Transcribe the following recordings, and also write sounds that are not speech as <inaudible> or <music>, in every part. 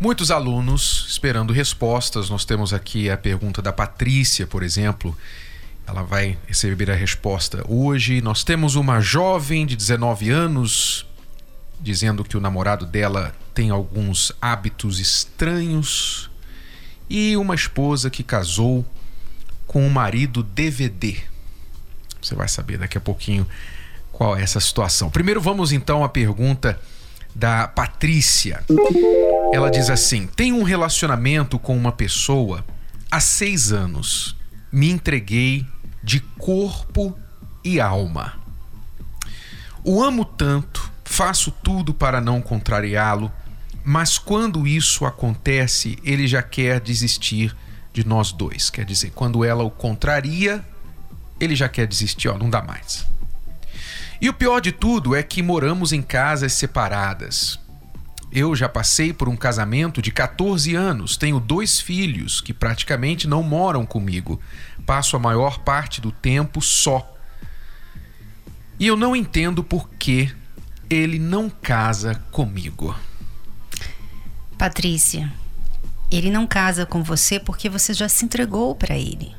Muitos alunos esperando respostas. Nós temos aqui a pergunta da Patrícia, por exemplo. Ela vai receber a resposta hoje. Nós temos uma jovem de 19 anos dizendo que o namorado dela tem alguns hábitos estranhos e uma esposa que casou com um marido DVD. Você vai saber daqui a pouquinho qual é essa situação. Primeiro vamos então à pergunta da Patrícia. Ela diz assim: Tenho um relacionamento com uma pessoa há seis anos. Me entreguei de corpo e alma. O amo tanto, faço tudo para não contrariá-lo, mas quando isso acontece, ele já quer desistir de nós dois. Quer dizer, quando ela o contraria, ele já quer desistir, ó, não dá mais. E o pior de tudo é que moramos em casas separadas. Eu já passei por um casamento de 14 anos, tenho dois filhos que praticamente não moram comigo. Passo a maior parte do tempo só. E eu não entendo por que ele não casa comigo. Patrícia, ele não casa com você porque você já se entregou para ele.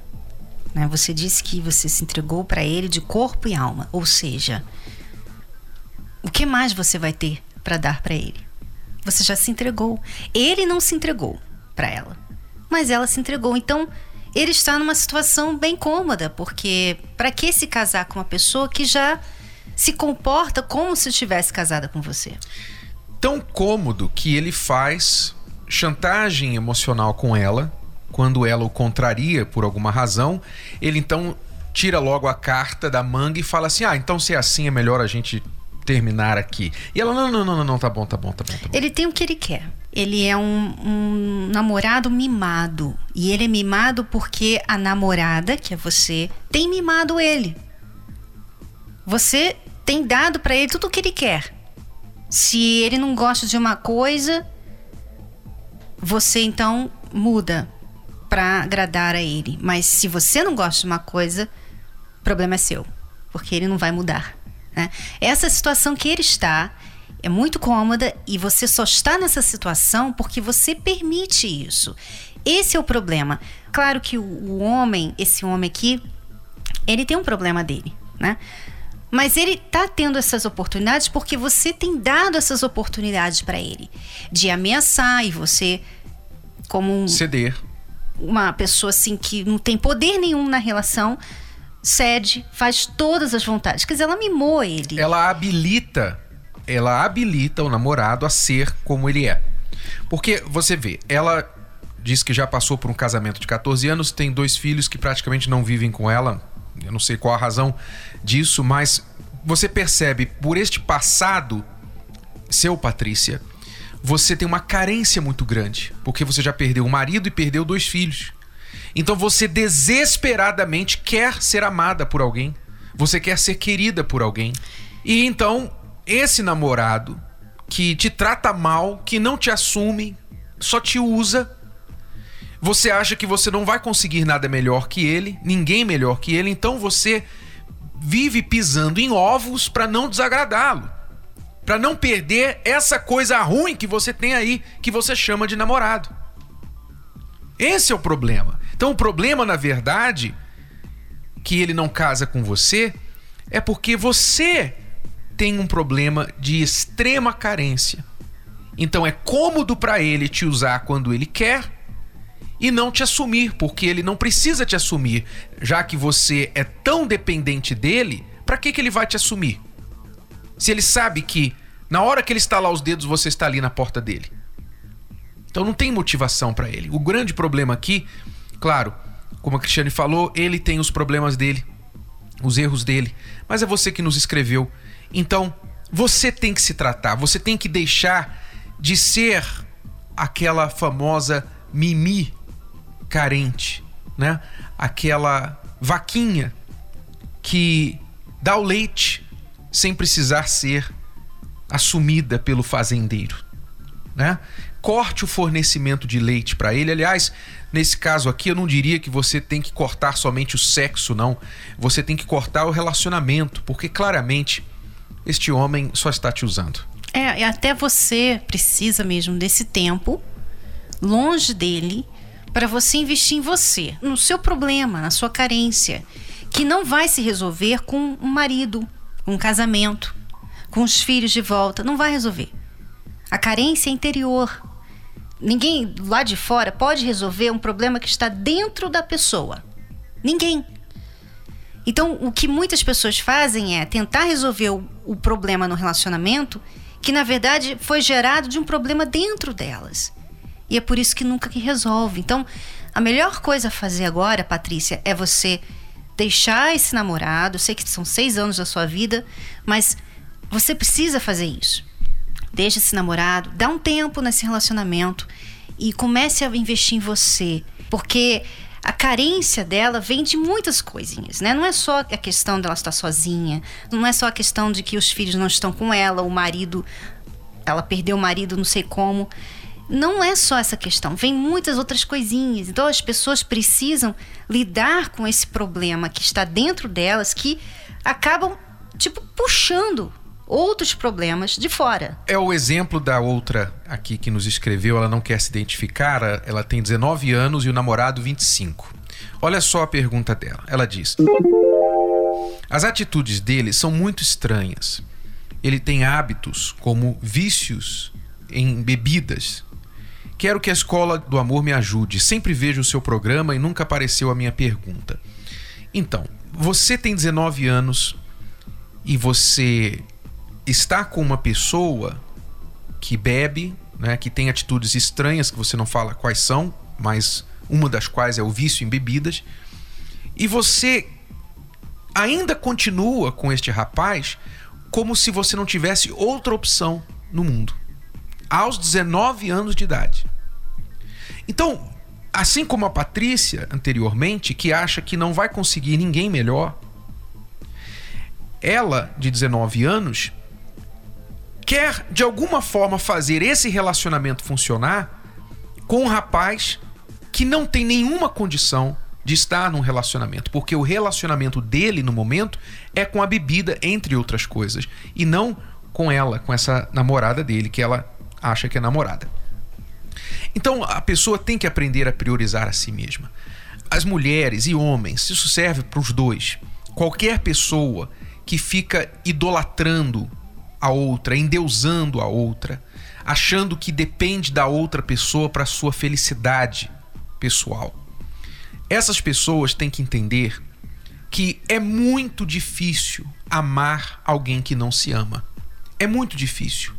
Né? Você disse que você se entregou para ele de corpo e alma, ou seja, o que mais você vai ter para dar para ele? Você já se entregou. Ele não se entregou para ela, mas ela se entregou. Então, ele está numa situação bem cômoda, porque para que se casar com uma pessoa que já se comporta como se estivesse casada com você? Tão cômodo que ele faz chantagem emocional com ela, quando ela o contraria por alguma razão, ele então tira logo a carta da manga e fala assim: "Ah, então se é assim é melhor a gente terminar aqui". E ela: "Não, não, não, não, tá bom, tá bom, tá bom, tá bom". Ele tem o que ele quer. Ele é um, um namorado mimado. E ele é mimado porque a namorada, que é você, tem mimado ele. Você tem dado para ele tudo o que ele quer. Se ele não gosta de uma coisa, você então muda para agradar a ele. Mas se você não gosta de uma coisa, o problema é seu, porque ele não vai mudar. Né? Essa situação que ele está é muito cômoda e você só está nessa situação porque você permite isso. Esse é o problema. Claro que o, o homem, esse homem aqui, ele tem um problema dele, né? Mas ele tá tendo essas oportunidades porque você tem dado essas oportunidades para ele de ameaçar e você como um, ceder. Uma pessoa assim que não tem poder nenhum na relação cede, faz todas as vontades. Quer dizer, ela mimou ele. Ela habilita, ela habilita o namorado a ser como ele é. Porque você vê, ela diz que já passou por um casamento de 14 anos, tem dois filhos que praticamente não vivem com ela, eu não sei qual a razão disso, mas você percebe por este passado seu, Patrícia, você tem uma carência muito grande, porque você já perdeu o marido e perdeu dois filhos. Então você desesperadamente quer ser amada por alguém, você quer ser querida por alguém. E então esse namorado que te trata mal, que não te assume, só te usa, você acha que você não vai conseguir nada melhor que ele, ninguém melhor que ele, então você vive pisando em ovos para não desagradá-lo. Para não perder essa coisa ruim que você tem aí, que você chama de namorado. Esse é o problema. Então o problema, na verdade, que ele não casa com você, é porque você tem um problema de extrema carência. Então é cômodo para ele te usar quando ele quer e não te assumir, porque ele não precisa te assumir, já que você é tão dependente dele, para que, que ele vai te assumir? Se ele sabe que na hora que ele estalar os dedos você está ali na porta dele. Então não tem motivação para ele. O grande problema aqui, claro, como a Cristiane falou, ele tem os problemas dele, os erros dele, mas é você que nos escreveu. Então, você tem que se tratar, você tem que deixar de ser aquela famosa mimi carente, né? aquela vaquinha que dá o leite sem precisar ser assumida pelo fazendeiro, né? Corte o fornecimento de leite para ele. Aliás, nesse caso aqui, eu não diria que você tem que cortar somente o sexo, não. Você tem que cortar o relacionamento, porque claramente este homem só está te usando. É, e até você precisa mesmo desse tempo longe dele para você investir em você, no seu problema, na sua carência, que não vai se resolver com um marido, com um casamento, com os filhos de volta, não vai resolver. A carência é interior. Ninguém lá de fora pode resolver um problema que está dentro da pessoa. Ninguém. Então, o que muitas pessoas fazem é tentar resolver o, o problema no relacionamento que na verdade foi gerado de um problema dentro delas. E é por isso que nunca que resolve. Então, a melhor coisa a fazer agora, Patrícia, é você deixar esse namorado. Eu sei que são seis anos da sua vida, mas você precisa fazer isso. Deixa esse namorado, dá um tempo nesse relacionamento e comece a investir em você. Porque a carência dela vem de muitas coisinhas, né? Não é só a questão dela estar sozinha, não é só a questão de que os filhos não estão com ela, o marido, ela perdeu o marido, não sei como não é só essa questão, vem muitas outras coisinhas. Então as pessoas precisam lidar com esse problema que está dentro delas que acabam tipo puxando outros problemas de fora. É o exemplo da outra aqui que nos escreveu, ela não quer se identificar, ela tem 19 anos e o namorado 25. Olha só a pergunta dela. Ela diz: As atitudes dele são muito estranhas. Ele tem hábitos como vícios em bebidas, Quero que a escola do amor me ajude. Sempre vejo o seu programa e nunca apareceu a minha pergunta. Então, você tem 19 anos e você está com uma pessoa que bebe, né, que tem atitudes estranhas que você não fala quais são, mas uma das quais é o vício em bebidas, e você ainda continua com este rapaz como se você não tivesse outra opção no mundo aos 19 anos de idade. Então, assim como a Patrícia anteriormente, que acha que não vai conseguir ninguém melhor, ela, de 19 anos, quer de alguma forma fazer esse relacionamento funcionar com um rapaz que não tem nenhuma condição de estar num relacionamento, porque o relacionamento dele no momento é com a bebida, entre outras coisas, e não com ela, com essa namorada dele, que ela acha que é namorada. Então a pessoa tem que aprender a priorizar a si mesma. As mulheres e homens, isso serve para os dois. Qualquer pessoa que fica idolatrando a outra, endeusando a outra, achando que depende da outra pessoa para sua felicidade pessoal. Essas pessoas têm que entender que é muito difícil amar alguém que não se ama. É muito difícil.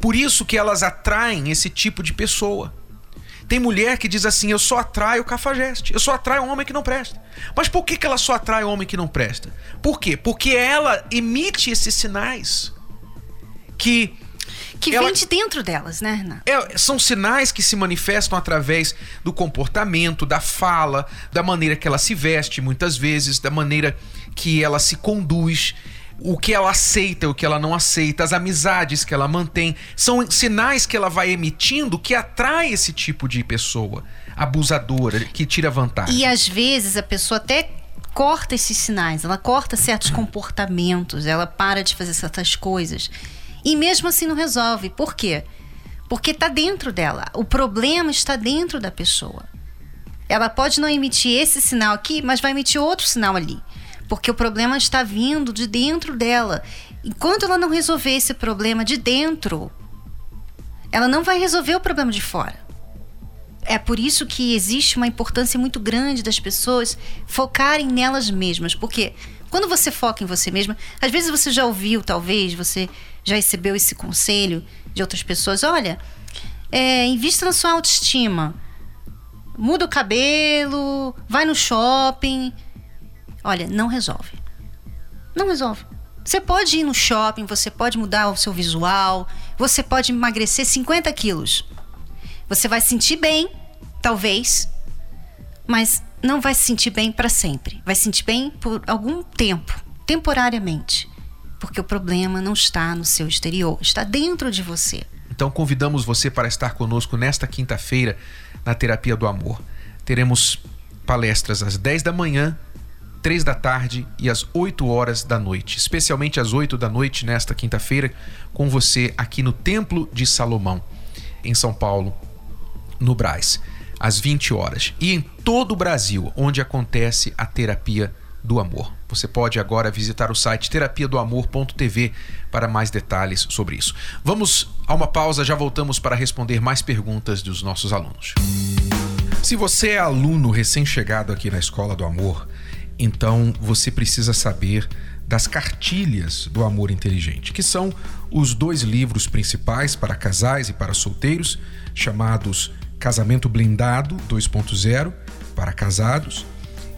Por isso que elas atraem esse tipo de pessoa. Tem mulher que diz assim: eu só atraio cafajeste, eu só atraio homem que não presta. Mas por que, que ela só atrai homem que não presta? Por quê? Porque ela emite esses sinais que. Que ela... vem de dentro delas, né, Renato? É, são sinais que se manifestam através do comportamento, da fala, da maneira que ela se veste, muitas vezes, da maneira que ela se conduz o que ela aceita, o que ela não aceita, as amizades que ela mantém, são sinais que ela vai emitindo que atrai esse tipo de pessoa abusadora, que tira vantagem. E às vezes a pessoa até corta esses sinais, ela corta certos comportamentos, ela para de fazer certas coisas. E mesmo assim não resolve. Por quê? Porque está dentro dela. O problema está dentro da pessoa. Ela pode não emitir esse sinal aqui, mas vai emitir outro sinal ali porque o problema está vindo de dentro dela. Enquanto ela não resolver esse problema de dentro, ela não vai resolver o problema de fora. É por isso que existe uma importância muito grande das pessoas focarem nelas mesmas, porque quando você foca em você mesma, às vezes você já ouviu, talvez você já recebeu esse conselho de outras pessoas: olha, é, invista na sua autoestima, muda o cabelo, vai no shopping, Olha, não resolve. Não resolve. Você pode ir no shopping, você pode mudar o seu visual, você pode emagrecer 50 quilos. Você vai sentir bem, talvez, mas não vai se sentir bem para sempre. Vai se sentir bem por algum tempo, temporariamente. Porque o problema não está no seu exterior, está dentro de você. Então convidamos você para estar conosco nesta quinta-feira na Terapia do Amor. Teremos palestras às 10 da manhã, 3 da tarde e às 8 horas da noite. Especialmente às 8 da noite nesta quinta-feira, com você aqui no Templo de Salomão, em São Paulo, no Braz, às 20 horas. E em todo o Brasil, onde acontece a terapia do amor. Você pode agora visitar o site terapiadoamor.tv para mais detalhes sobre isso. Vamos a uma pausa, já voltamos para responder mais perguntas dos nossos alunos. Se você é aluno recém-chegado aqui na Escola do Amor, então você precisa saber das cartilhas do amor inteligente, que são os dois livros principais para casais e para solteiros, chamados Casamento Blindado 2.0 para casados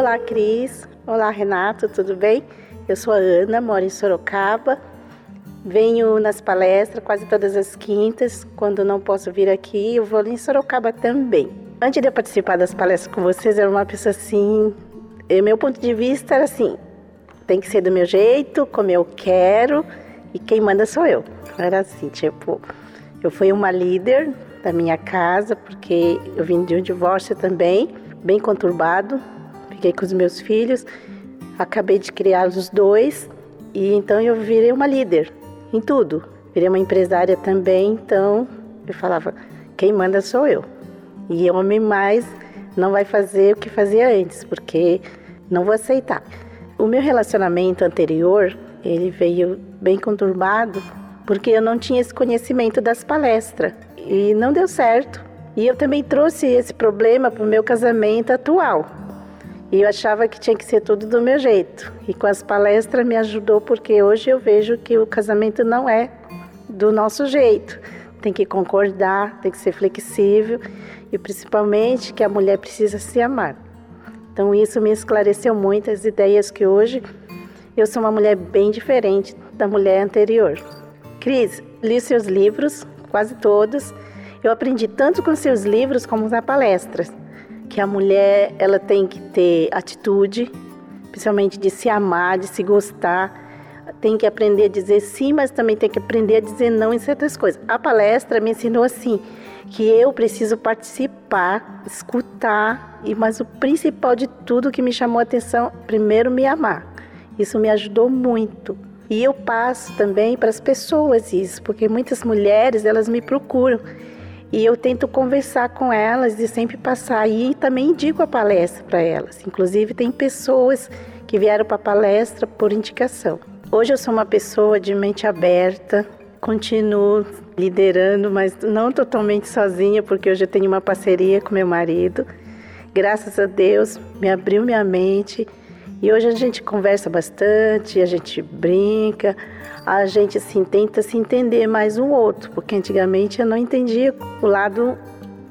Olá, Cris. Olá, Renato, tudo bem? Eu sou a Ana, moro em Sorocaba. Venho nas palestras quase todas as quintas. Quando não posso vir aqui, eu vou em Sorocaba também. Antes de eu participar das palestras com vocês, eu era uma pessoa assim. E meu ponto de vista era assim: tem que ser do meu jeito, como eu quero, e quem manda sou eu. Era assim, tipo, eu fui uma líder da minha casa, porque eu vim de um divórcio também, bem conturbado, fiquei com os meus filhos, acabei de criar os dois e então eu virei uma líder em tudo. Virei uma empresária também, então eu falava: quem manda sou eu. E homem mais não vai fazer o que fazia antes, porque não vou aceitar. O meu relacionamento anterior, ele veio bem conturbado, porque eu não tinha esse conhecimento das palestras e não deu certo. E eu também trouxe esse problema para o meu casamento atual. E eu achava que tinha que ser tudo do meu jeito. E com as palestras me ajudou porque hoje eu vejo que o casamento não é do nosso jeito. Tem que concordar, tem que ser flexível e principalmente que a mulher precisa se amar. Então isso me esclareceu muito as ideias que hoje eu sou uma mulher bem diferente da mulher anterior. Cris, li seus livros, quase todos. Eu aprendi tanto com seus livros como nas palestras que a mulher ela tem que ter atitude, principalmente de se amar, de se gostar, tem que aprender a dizer sim, mas também tem que aprender a dizer não em certas coisas. A palestra me ensinou assim que eu preciso participar, escutar e mas o principal de tudo que me chamou a atenção, primeiro me amar. Isso me ajudou muito. E eu passo também para as pessoas isso, porque muitas mulheres elas me procuram e eu tento conversar com elas e sempre passar. E também indico a palestra para elas. Inclusive, tem pessoas que vieram para a palestra por indicação. Hoje eu sou uma pessoa de mente aberta, continuo liderando, mas não totalmente sozinha, porque hoje eu tenho uma parceria com meu marido. Graças a Deus, me abriu minha mente e hoje a gente conversa bastante, a gente brinca, a gente assim tenta se entender mais um outro, porque antigamente eu não entendia o lado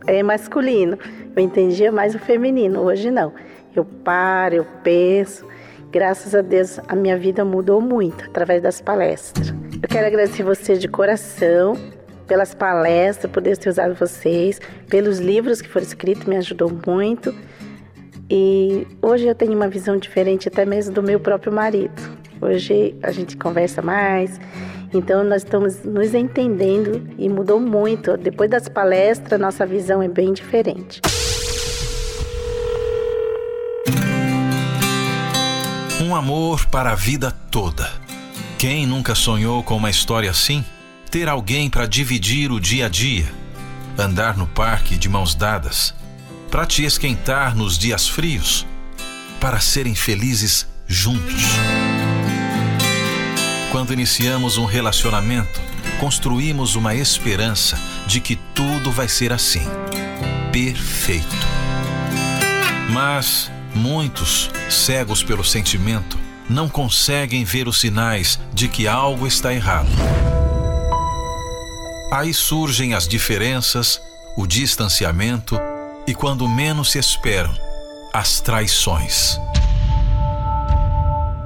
é, masculino, eu entendia mais o feminino. Hoje não. Eu paro, eu penso. Graças a Deus a minha vida mudou muito através das palestras. Eu quero agradecer você de coração pelas palestras, por Deus ter usado vocês, pelos livros que foram escritos, me ajudou muito. E hoje eu tenho uma visão diferente até mesmo do meu próprio marido. Hoje a gente conversa mais Então nós estamos nos entendendo e mudou muito. Depois das palestras, nossa visão é bem diferente. Um amor para a vida toda. Quem nunca sonhou com uma história assim? Ter alguém para dividir o dia a dia, andar no parque de mãos dadas, para te esquentar nos dias frios, para serem felizes juntos. Quando iniciamos um relacionamento, construímos uma esperança de que tudo vai ser assim. Perfeito. Mas muitos, cegos pelo sentimento, não conseguem ver os sinais de que algo está errado. Aí surgem as diferenças, o distanciamento e, quando menos se esperam, as traições.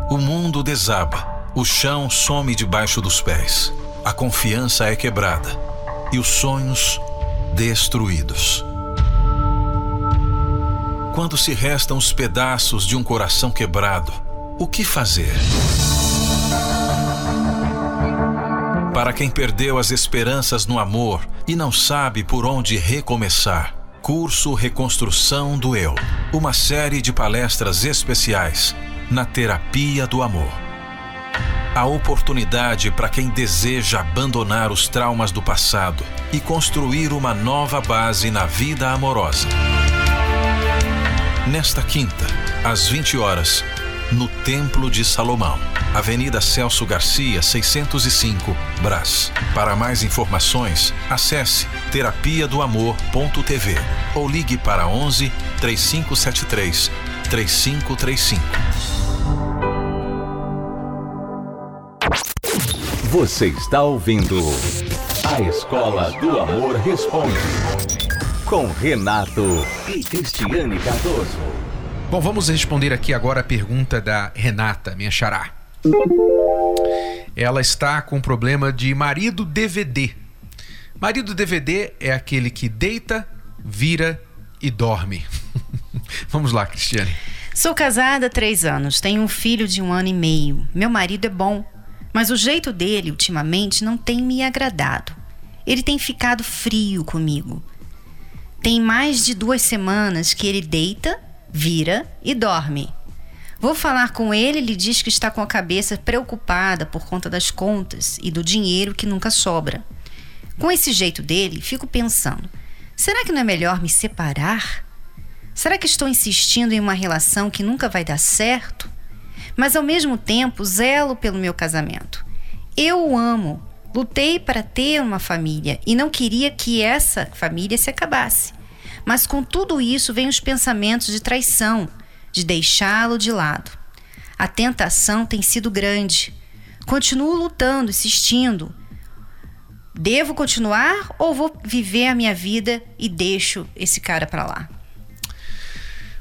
O mundo desaba o chão some debaixo dos pés, a confiança é quebrada e os sonhos destruídos. Quando se restam os pedaços de um coração quebrado, o que fazer? Para quem perdeu as esperanças no amor e não sabe por onde recomeçar, Curso Reconstrução do Eu. Uma série de palestras especiais na terapia do amor a oportunidade para quem deseja abandonar os traumas do passado e construir uma nova base na vida amorosa. Nesta quinta, às 20 horas, no Templo de Salomão, Avenida Celso Garcia, 605, Brás. Para mais informações, acesse terapia do amor.tv ou ligue para 11 3573 3535. Você está ouvindo A Escola do Amor Responde com Renato e Cristiane Cardoso. Bom, vamos responder aqui agora a pergunta da Renata, minha xará. Ela está com problema de marido DVD. Marido DVD é aquele que deita, vira e dorme. <laughs> Vamos lá, Cristiane. Sou casada há três anos, tenho um filho de um ano e meio. Meu marido é bom, mas o jeito dele, ultimamente, não tem me agradado. Ele tem ficado frio comigo. Tem mais de duas semanas que ele deita, vira e dorme. Vou falar com ele, ele diz que está com a cabeça preocupada por conta das contas e do dinheiro que nunca sobra. Com esse jeito dele, fico pensando: será que não é melhor me separar? Será que estou insistindo em uma relação que nunca vai dar certo? mas ao mesmo tempo zelo pelo meu casamento. Eu o amo, lutei para ter uma família e não queria que essa família se acabasse. Mas com tudo isso vem os pensamentos de traição, de deixá-lo de lado. A tentação tem sido grande. Continuo lutando, insistindo. Devo continuar ou vou viver a minha vida e deixo esse cara para lá?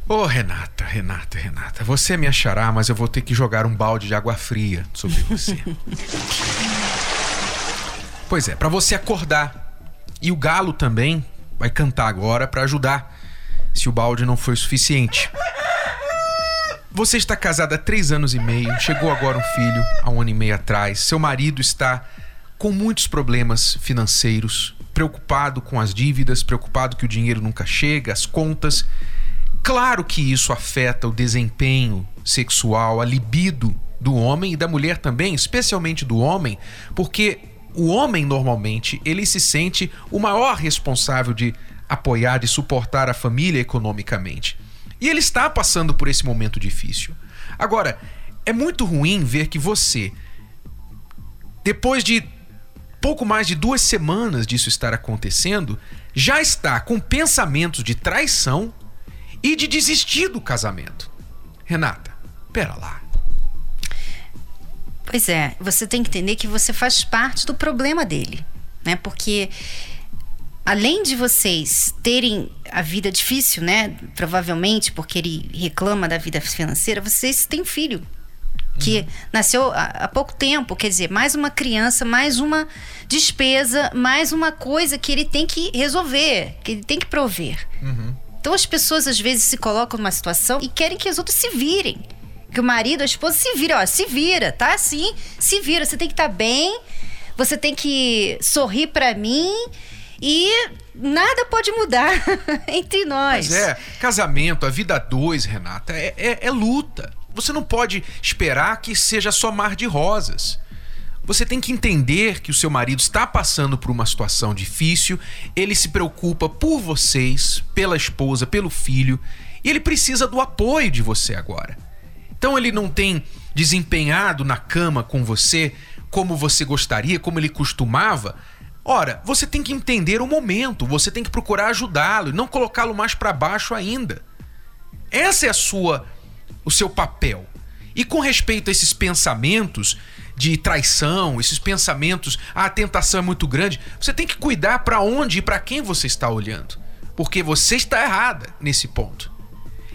Ô oh, Renata, Renata, Renata, você me achará, mas eu vou ter que jogar um balde de água fria sobre você. <laughs> pois é, para você acordar. E o galo também vai cantar agora para ajudar, se o balde não foi suficiente. Você está casada há três anos e meio, chegou agora um filho há um ano e meio atrás. Seu marido está com muitos problemas financeiros, preocupado com as dívidas, preocupado que o dinheiro nunca chega, as contas. Claro que isso afeta o desempenho sexual, a libido do homem e da mulher também, especialmente do homem, porque o homem normalmente ele se sente o maior responsável de apoiar, de suportar a família economicamente. E ele está passando por esse momento difícil. Agora, é muito ruim ver que você, depois de pouco mais de duas semanas disso estar acontecendo, já está com pensamentos de traição e de desistir do casamento. Renata, pera lá. Pois é, você tem que entender que você faz parte do problema dele, né? Porque além de vocês terem a vida difícil, né? Provavelmente porque ele reclama da vida financeira, vocês têm um filho que uhum. nasceu há, pouco tempo, quer dizer, mais uma criança, mais uma despesa, mais uma coisa que ele tem que resolver, que ele tem que prover. Uhum. Então as pessoas às vezes se colocam numa situação e querem que as outras se virem. Que o marido, a esposa se vira, ó, se vira, tá assim, se vira, você tem que estar tá bem, você tem que sorrir para mim e nada pode mudar <laughs> entre nós. Mas é, casamento, a vida dois, Renata, é, é, é luta. Você não pode esperar que seja só mar de rosas. Você tem que entender que o seu marido está passando por uma situação difícil, ele se preocupa por vocês, pela esposa, pelo filho, e ele precisa do apoio de você agora. Então ele não tem desempenhado na cama com você como você gostaria, como ele costumava. Ora, você tem que entender o momento, você tem que procurar ajudá-lo e não colocá-lo mais para baixo ainda. Essa é a sua o seu papel. E com respeito a esses pensamentos de traição, esses pensamentos, ah, a tentação é muito grande, você tem que cuidar para onde e para quem você está olhando, porque você está errada nesse ponto.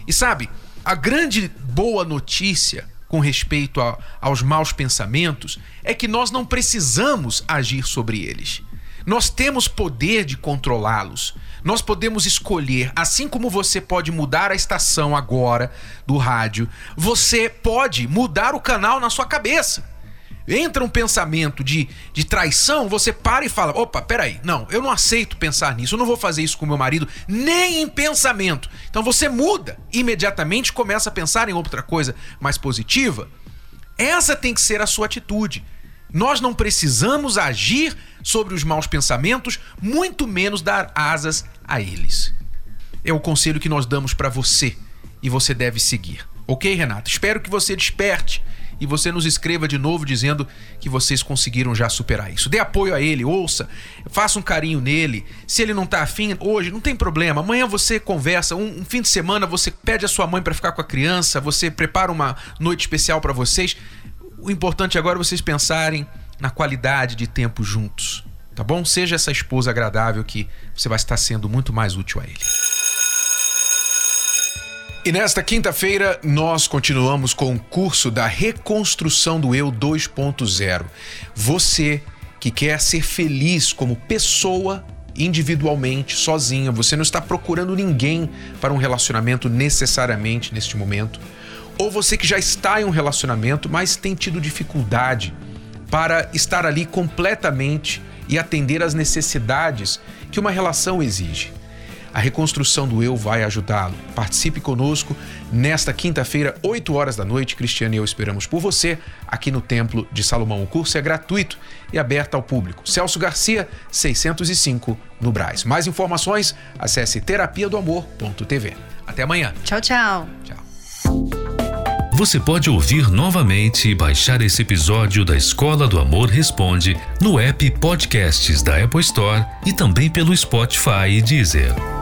E sabe, a grande boa notícia com respeito a, aos maus pensamentos é que nós não precisamos agir sobre eles. Nós temos poder de controlá-los. Nós podemos escolher, assim como você pode mudar a estação agora do rádio, você pode mudar o canal na sua cabeça. Entra um pensamento de, de traição, você para e fala: opa, peraí, não, eu não aceito pensar nisso, eu não vou fazer isso com meu marido, nem em pensamento. Então você muda, imediatamente começa a pensar em outra coisa mais positiva. Essa tem que ser a sua atitude. Nós não precisamos agir sobre os maus pensamentos, muito menos dar asas a eles. É o conselho que nós damos para você e você deve seguir. Ok, Renato? Espero que você desperte e você nos escreva de novo dizendo que vocês conseguiram já superar isso. Dê apoio a ele, ouça, faça um carinho nele. Se ele não tá afim hoje, não tem problema. Amanhã você conversa, um, um fim de semana você pede a sua mãe para ficar com a criança, você prepara uma noite especial para vocês. O importante agora é vocês pensarem na qualidade de tempo juntos, tá bom? Seja essa esposa agradável que você vai estar sendo muito mais útil a ele. E nesta quinta-feira nós continuamos com o curso da reconstrução do eu 2.0. Você que quer ser feliz como pessoa individualmente, sozinha, você não está procurando ninguém para um relacionamento necessariamente neste momento ou você que já está em um relacionamento, mas tem tido dificuldade para estar ali completamente e atender às necessidades que uma relação exige. A reconstrução do eu vai ajudá-lo. Participe conosco nesta quinta-feira, 8 horas da noite. Cristiano e eu esperamos por você aqui no Templo de Salomão. O curso é gratuito e aberto ao público. Celso Garcia, 605, no Braz. Mais informações, acesse terapia do amor.tv. Até amanhã. Tchau, tchau. Tchau. Você pode ouvir novamente e baixar esse episódio da Escola do Amor Responde no app Podcasts da Apple Store e também pelo Spotify e Deezer.